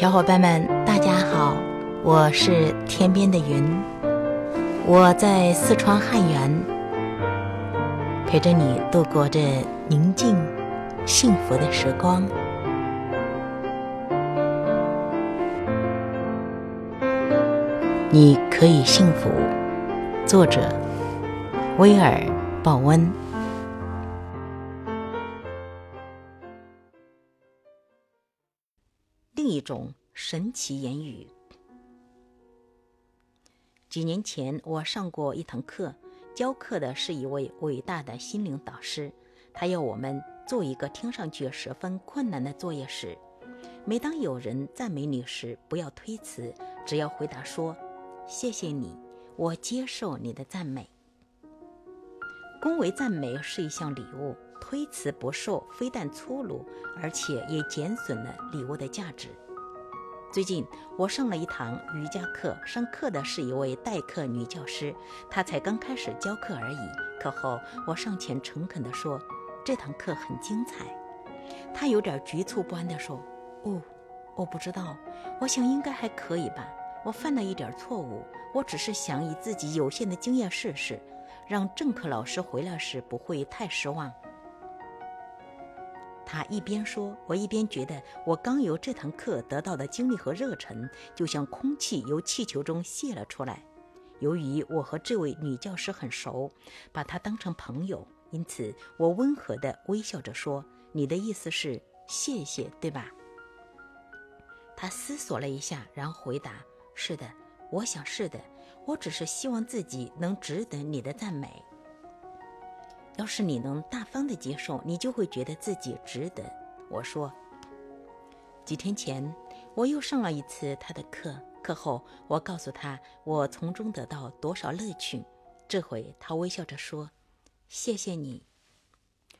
小伙伴们，大家好，我是天边的云，我在四川汉源，陪着你度过这宁静、幸福的时光。你可以幸福。作者：威尔·鲍温。种神奇言语。几年前，我上过一堂课，教课的是一位伟大的心灵导师。他要我们做一个听上去十分困难的作业时，每当有人赞美你时，不要推辞，只要回答说。谢谢你，我接受你的赞美。恭维赞美是一项礼物，推辞不受，非但粗鲁，而且也减损了礼物的价值。最近我上了一堂瑜伽课，上课的是一位代课女教师，她才刚开始教课而已。课后，我上前诚恳地说：“这堂课很精彩。”她有点局促不安地说：“哦，我不知道，我想应该还可以吧。”我犯了一点错误，我只是想以自己有限的经验试试，让正课老师回来时不会太失望。他一边说，我一边觉得我刚由这堂课得到的精力和热忱，就像空气由气球中泄了出来。由于我和这位女教师很熟，把她当成朋友，因此我温和地微笑着说：“你的意思是谢谢，对吧？”他思索了一下，然后回答。是的，我想是的。我只是希望自己能值得你的赞美。要是你能大方的接受，你就会觉得自己值得。我说。几天前，我又上了一次他的课。课后，我告诉他我从中得到多少乐趣。这回，他微笑着说：“谢谢你。”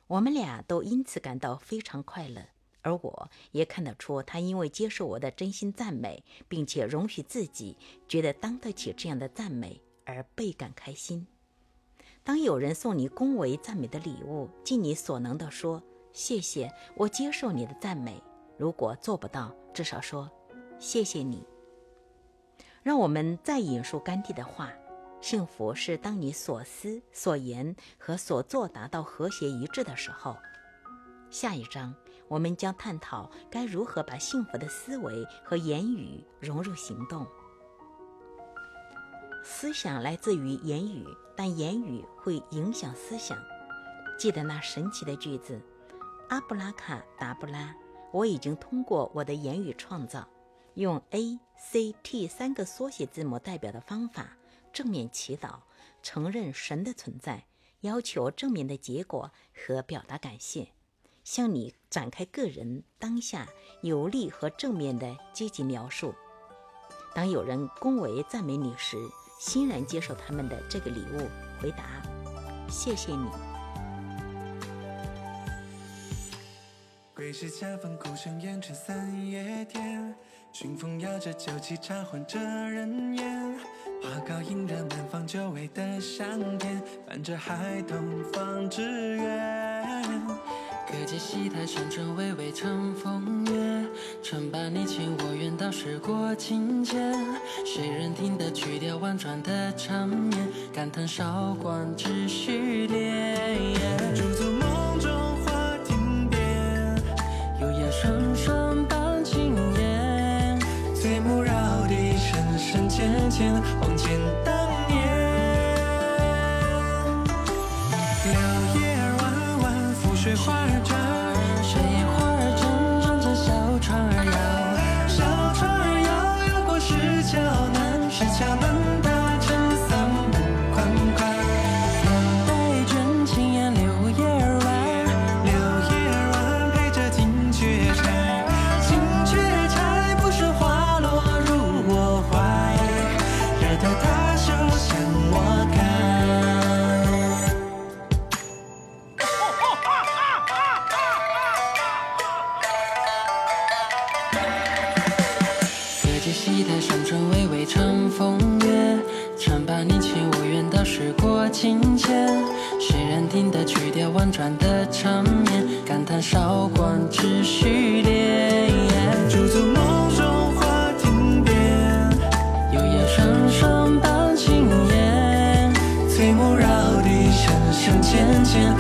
我们俩都因此感到非常快乐。而我也看得出，他因为接受我的真心赞美，并且容许自己觉得当得起这样的赞美，而倍感开心。当有人送你恭维赞美的礼物，尽你所能地说“谢谢，我接受你的赞美”。如果做不到，至少说“谢谢你”。让我们再引述甘地的话：“幸福是当你所思、所言和所做达到和谐一致的时候。”下一章。我们将探讨该如何把幸福的思维和言语融入行动。思想来自于言语，但言语会影响思想。记得那神奇的句子：“阿布拉卡达布拉，我已经通过我的言语创造，用 A、C、T 三个缩写字母代表的方法，正面祈祷，承认神的存在，要求正面的结果和表达感谢。”向你展开个人当下有利和正面的积极描述。当有人恭维赞美你时，欣然接受他们的这个礼物，回答：“谢谢你。”归时恰逢鼓声延春三月天，熏风摇着酒旗茶换着人烟，花糕映着满房久违的香甜，伴着孩童放纸鸢。隔街戏台，山川巍巍成风月。春把你情我愿，到时过境迁。谁人听得曲调婉转的缠绵？感叹韶光只虚心间谁人听得曲调婉转的缠绵感叹韶光直须怜驻足梦中花亭边幽燕双双傍青檐翠幕绕堤深深浅浅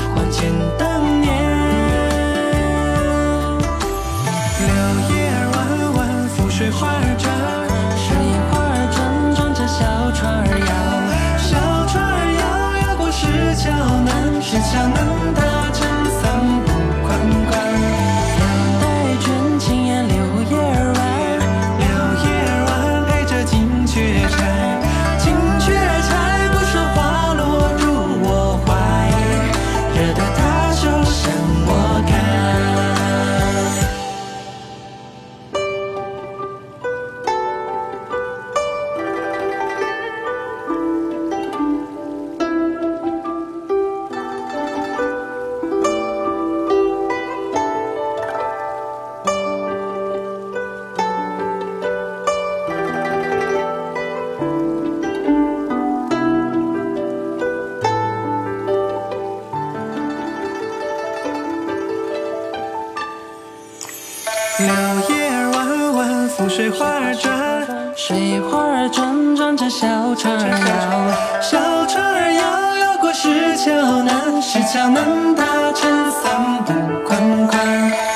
转水花儿转转着小船儿摇小船儿摇摇过石桥南石桥南她撑伞步款款